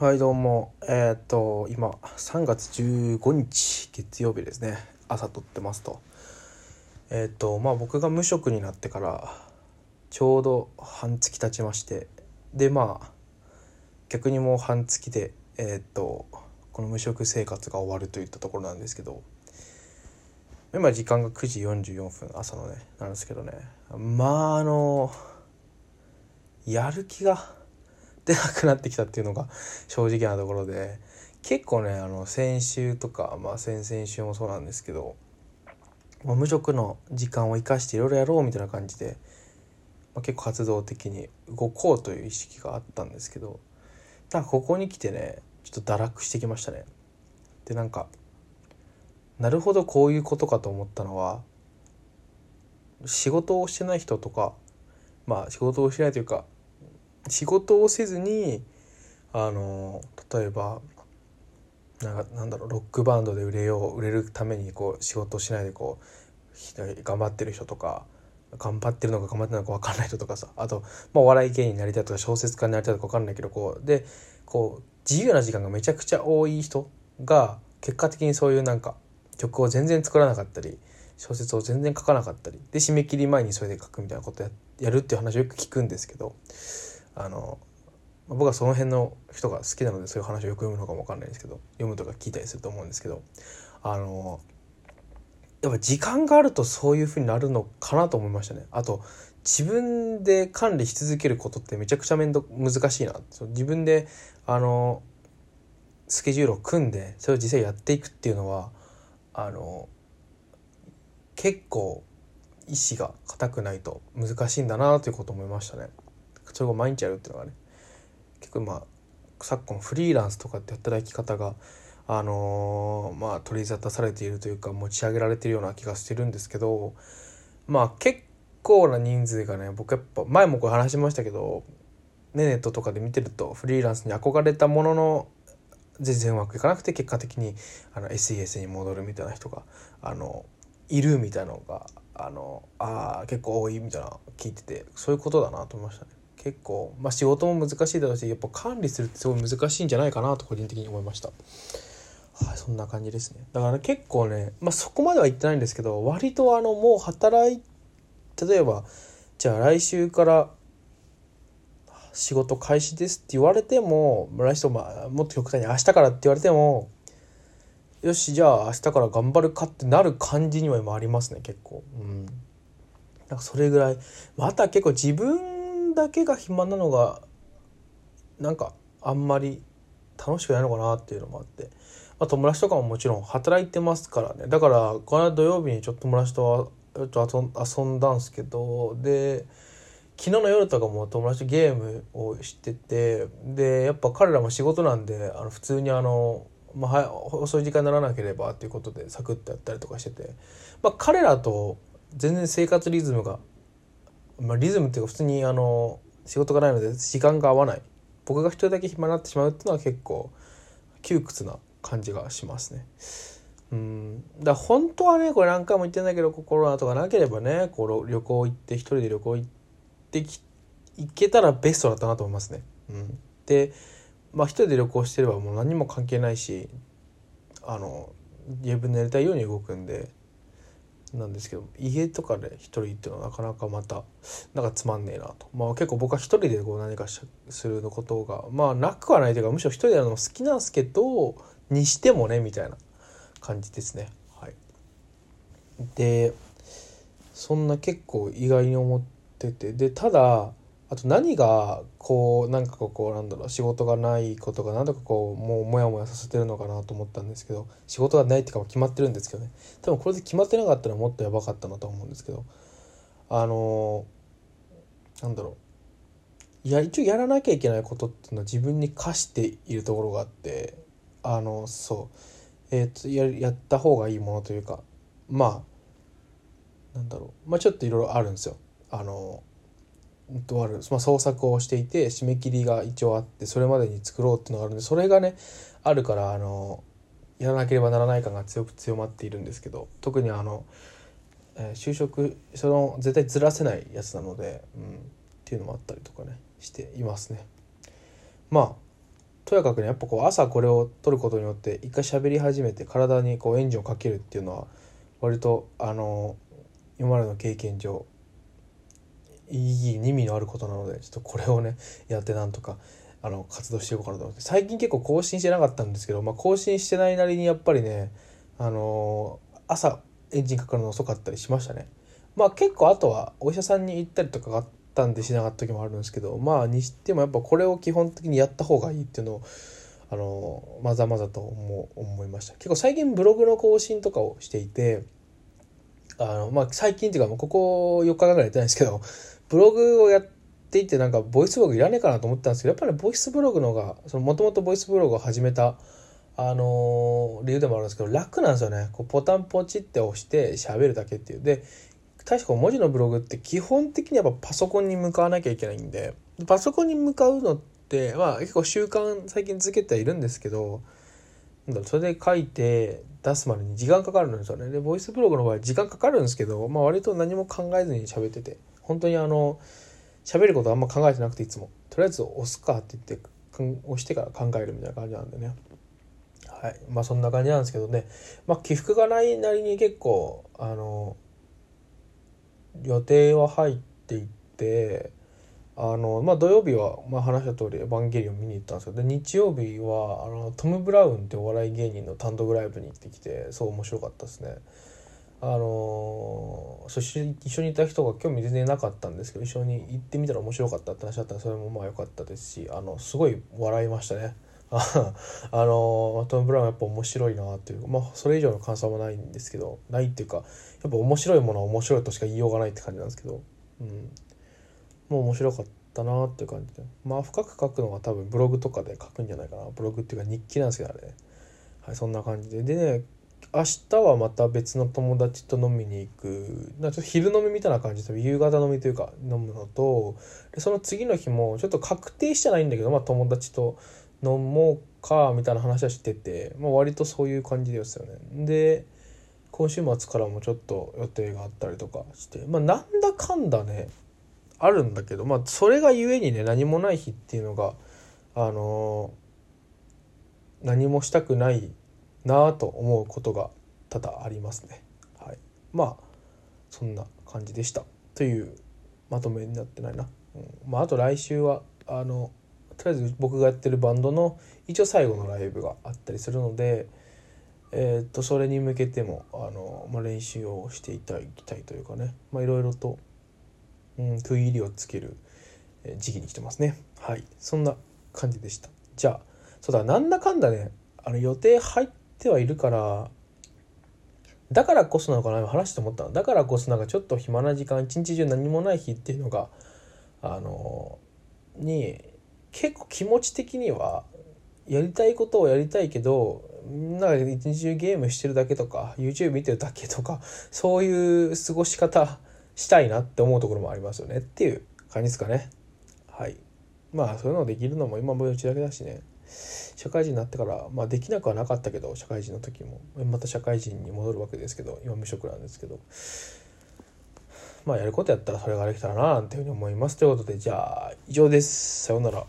はいどうも。えー、っと今3月15日月曜日ですね。朝撮ってますと。えー、っとまあ僕が無職になってからちょうど半月経ちまして。でまあ逆にもう半月でえー、っとこの無職生活が終わるといったところなんですけど。今時間が9時44分朝のねなんですけどね。まああのやる気が出なくなってきたっていうのが正直なところで結構ねあの先週とか、まあ、先々週もそうなんですけど、まあ、無職の時間を生かしていろいろやろうみたいな感じで、まあ、結構活動的に動こうという意識があったんですけどなんかここに来てねちょっと堕落してきましたね。でなんかなるほどこういうことかと思ったのは仕事をしてない人とかまあ仕事をしてないというか仕事をせずにあの例えばなんかなんだろうロックバンドで売れよう売れるためにこう仕事をしないでこう頑張ってる人とか頑張ってるのか頑張ってるのか分かんない人とかさあと、まあ、お笑い芸人になりたいとか小説家になりたいとか分かんないけどこうでこう自由な時間がめちゃくちゃ多い人が結果的にそういうなんか曲を全然作らなかったり小説を全然書かなかったりで締め切り前にそれで書くみたいなことややるっていう話をよく聞くんですけどあの僕はその辺の人が好きなのでそういう話をよく読むのかも分かんないんですけど読むとか聞いたりすると思うんですけどあのやっぱ時間があるとそういう風になるのかなと思いましたね。あと自分で管理し続けることってめちゃくちゃ面倒難しいな自分であのスケジュールを組んでそれを実際やっていくっていうのはあの結構意志が固くないと難しいんだなということを思いましたね。それを毎日やるっていうのがね結構まあ昨今フリーランスとかって働き方があのー、まあ取り沙汰されているというか持ち上げられているような気がしてるんですけどまあ結構な人数がね僕やっぱ前もこれ話しましたけどねネットとかで見てるとフリーランスに憧れたものの全然うまくいかなくて結果的にあの SES に戻るみたいな人があのいるみたいなのがあのあ結構多いみたいな聞いててそういうことだなと思いましたね。結構、まあ、仕事も難しいだろうしやっぱ管理するってすごい難しいんじゃないかなと個人的に思いました。はい、そんな感じですね。だから、結構ね、まあ、そこまでは言ってないんですけど割とあのもう働い例えばじゃあ来週から仕事開始ですって言われても来週、まあ、もっと極端に明日からって言われてもよしじゃあ明日から頑張るかってなる感じには今ありますね結構。うん、なんかそれぐらいまた結構自分だけが暇なのがなんかあんまり楽しくないのかなっていうのもあって、まあ、友達とかももちろん働いてますからね。だからこの間土曜日にちょっと友達と遊んだんすけどで昨日の夜とかも友達とゲームをしててでやっぱ彼らも仕事なんであの普通にあの、まあ、遅い時間にならなければっていうことでサクッとやったりとかしてて、まあ、彼らと全然生活リズムがまあ、リズムっていうか普通にあの仕事がないので時間が合わない僕が一人だけ暇になってしまうっていうのは結構窮屈な感じがしますね。うんだ本当はねこれ何回も言ってんだけどコロナとかなければねこう旅行行って一人で旅行行ってき行けたらベストだったなと思いますね。うん、でまあ一人で旅行してればもう何も関係ないしあの自分のやりたいように動くんでなんですけど家とかで一人っていうのはなかなかまたなんかつまんねえなと。まあ結構僕は一人でこう何かするのことがまあなくはないというかむしろ一人でやるのも好きなんですけどにしてもねみたいな感じですね。はい。でそんな結構意外に思ってて。でただあと何がこうなんかこうなんだろう仕事がないことが何とかこうもうモヤモヤさせてるのかなと思ったんですけど仕事がないっていうか決まってるんですけどね。多分これで決まってなかったらもっとやばかったなと思うんですけど。あのなんだろう。いや一応やらなきゃいけないことっていうのは自分に課しているところがあってあのそう。えっ、とややった方がいいものというかまあなんだろう。まあちょっといろいろあるんですよ。あのとある、まあ、創作をしていて締め切りが一応あってそれまでに作ろうっていうのがあるんでそれがねあるからあのやらなければならない感が強く強まっているんですけど特にあの、えー、就職その絶対ずらせないやつなので、うん、っていうのもあったりとかねしていますね。まあとやかくねやっぱこう朝これを取ることによって一回喋り始めて体にこうエンジンをかけるっていうのは割とあの今までの経験上意義意味のあることなのでちょっとこれをねやってなんとかあの活動していこうかなと思って最近結構更新してなかったんですけど、まあ、更新してないなりにやっぱりねあの朝エンジンかかるの遅かったりしましたね。まあ結構あとはお医者さんに行ったりとかがあったんでしなかった時もあるんですけどまあにしてもやっぱこれを基本的にやった方がいいっていうのをあのまざまざと思思いました結構最近ブログの更新とかをしていてあのまあ最近っていうかもうここ4日間ぐらいやってないんですけどブログをやっていてなんかボイスブログいらねえかなと思ったんですけどやっぱり、ボイスブログの方がもともとボイスブログを始めたあの理由でもあるんですけど楽なんですよね。こうボタンポチって押して喋るだけっていう。で確か文字のブログって基本的にやっぱパソコンに向かわなきゃいけないんで。パソコンに向かうのってまあ結構習慣最近続けてはいるんですけどそれで書いて出すまでに時間かかるんですよね。でボイスブログの場合時間かかるんですけど、まあ、割と何も考えずに喋ってて。本当にあの喋ることあんま考えてなくていつも。とりあえず押すかって言って押してから考えるみたいな感じなんでね。はい。まあそんな感じなんですけどね。まあ起伏がないなりに結構あの予定は入っていってあのまあ土曜日は、まあ、話した通り「エヴァンゲリオン」見に行ったんですけど日曜日はあのトム・ブラウンってお笑い芸人の単独ライブに行ってきてそう面白かったですね。あのそして一緒にいた人が興味全然なかったんですけど一緒に行ってみたら面白かったって話だったらそれもまあ良かったですしあのすごい笑いましたね。あのトム・ブラウンやっぱ面白いなっていうまあそれ以上の感想もないんですけどないっていうかやっぱ面白いものは面白いとしか言いようがないって感じなんですけど、うん、もう面白かったなっていう感じで。まあ深く書くのは多分ブログとかで書くんじゃないかな。ブログっていうか日記なんですけどあれ、はい、そんな感じで。でね明日はまた別の友達と飲みに行くなちょっと昼飲みみたいな感じで夕方飲みというか飲むのとでその次の日もちょっと確定してないんだけど、まあ、友達と飲もうかみたいな話はしてて、まあ、割とそういう感じですよね。で今週末からもちょっと予定があったりとかしてまあなんだかんだねあるんだけどまあそれがゆえにね何もない日っていうのがあのー、何もしたくないなと思うことが多々ありますね。はい、まあそんな感じでした。というまとめになってないな。うん。まあ、あと来週はあのとりあえず僕がやってるバンドの一応最後のライブがあったりするので、えー、っとそれに向けてもあの、まあ、練習をしていただきたいというかね。いろいろと、うん、区切りをつける時期に来てますね。はい。そんな感じでした。じゃあそうだなんだかんだねあの予定入っててはいるからだからこそなのかな今話して思ったの。だからこそなんかちょっと暇な時間一日中何もない日っていうのがあのに結構気持ち的にはやりたいことをやりたいけどなんか一日中ゲームしてるだけとか YouTube 見てるだけとかそういう過ごし方したいなって思うところもありますよね。っていう感じですかね。はい。まあそういうのできるのも今もうちだけだしね。社会人になってから、まあ、できなくはなかったけど社会人の時もまた社会人に戻るわけですけど今無職なんですけど。まあやることやったらそれができたらななんていうふうに思います。ということでじゃあ以上です。さようなら。